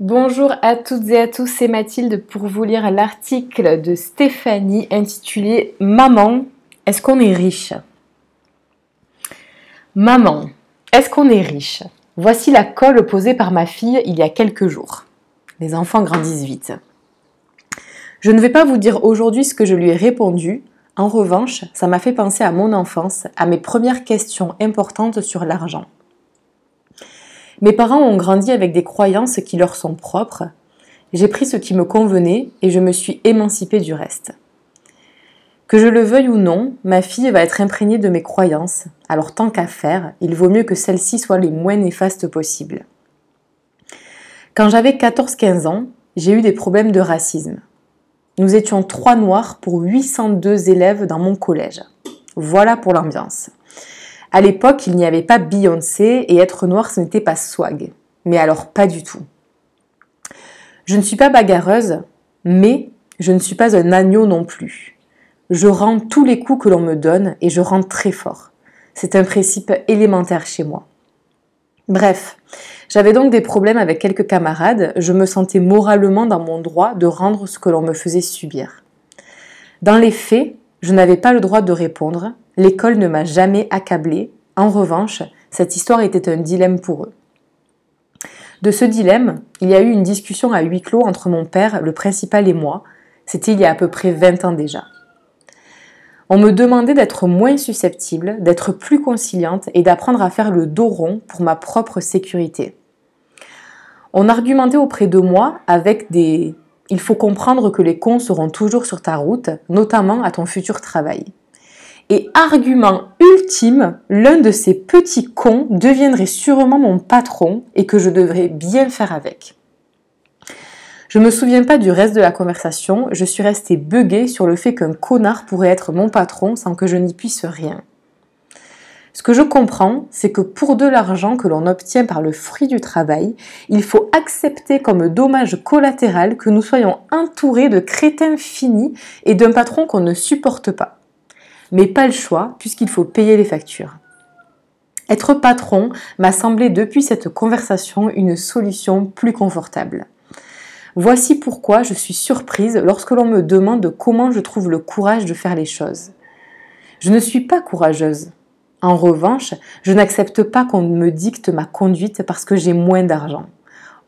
Bonjour à toutes et à tous, c'est Mathilde pour vous lire l'article de Stéphanie intitulé Maman, est-ce qu'on est riche? Maman, est-ce qu'on est riche? Voici la colle posée par ma fille il y a quelques jours. Les enfants grandissent vite. Je ne vais pas vous dire aujourd'hui ce que je lui ai répondu. En revanche, ça m'a fait penser à mon enfance, à mes premières questions importantes sur l'argent. Mes parents ont grandi avec des croyances qui leur sont propres. J'ai pris ce qui me convenait et je me suis émancipée du reste. Que je le veuille ou non, ma fille va être imprégnée de mes croyances, alors tant qu'à faire, il vaut mieux que celles-ci soient les moins néfastes possibles. Quand j'avais 14-15 ans, j'ai eu des problèmes de racisme. Nous étions trois noirs pour 802 élèves dans mon collège. Voilà pour l'ambiance. À l'époque, il n'y avait pas Beyoncé et être noir, ce n'était pas swag. Mais alors pas du tout. Je ne suis pas bagarreuse, mais je ne suis pas un agneau non plus. Je rends tous les coups que l'on me donne et je rends très fort. C'est un principe élémentaire chez moi. Bref, j'avais donc des problèmes avec quelques camarades, je me sentais moralement dans mon droit de rendre ce que l'on me faisait subir. Dans les faits, je n'avais pas le droit de répondre, l'école ne m'a jamais accablé. En revanche, cette histoire était un dilemme pour eux. De ce dilemme, il y a eu une discussion à huis clos entre mon père, le principal et moi. C'était il y a à peu près 20 ans déjà. On me demandait d'être moins susceptible, d'être plus conciliante et d'apprendre à faire le dos rond pour ma propre sécurité. On argumentait auprès de moi avec des il faut comprendre que les cons seront toujours sur ta route, notamment à ton futur travail. Et argument ultime, l'un de ces petits cons deviendrait sûrement mon patron et que je devrais bien faire avec. Je me souviens pas du reste de la conversation, je suis restée buggée sur le fait qu'un connard pourrait être mon patron sans que je n'y puisse rien. Ce que je comprends, c'est que pour de l'argent que l'on obtient par le fruit du travail, il faut accepter comme dommage collatéral que nous soyons entourés de crétins finis et d'un patron qu'on ne supporte pas. Mais pas le choix, puisqu'il faut payer les factures. Être patron m'a semblé depuis cette conversation une solution plus confortable. Voici pourquoi je suis surprise lorsque l'on me demande comment je trouve le courage de faire les choses. Je ne suis pas courageuse. En revanche, je n'accepte pas qu'on me dicte ma conduite parce que j'ai moins d'argent.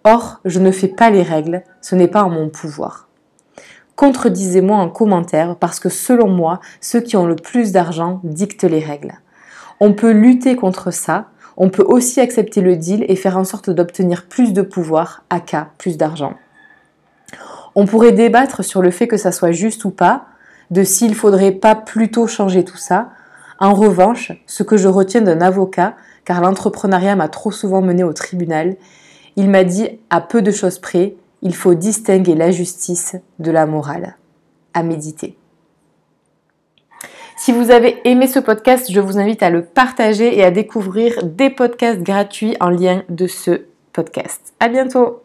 Or, je ne fais pas les règles, ce n'est pas en mon pouvoir. Contredisez-moi en commentaire parce que selon moi, ceux qui ont le plus d'argent dictent les règles. On peut lutter contre ça, on peut aussi accepter le deal et faire en sorte d'obtenir plus de pouvoir, cas plus d'argent. On pourrait débattre sur le fait que ça soit juste ou pas, de s'il faudrait pas plutôt changer tout ça, en revanche, ce que je retiens d'un avocat, car l'entrepreneuriat m'a trop souvent mené au tribunal, il m'a dit à peu de choses près, il faut distinguer la justice de la morale. À méditer. Si vous avez aimé ce podcast, je vous invite à le partager et à découvrir des podcasts gratuits en lien de ce podcast. À bientôt!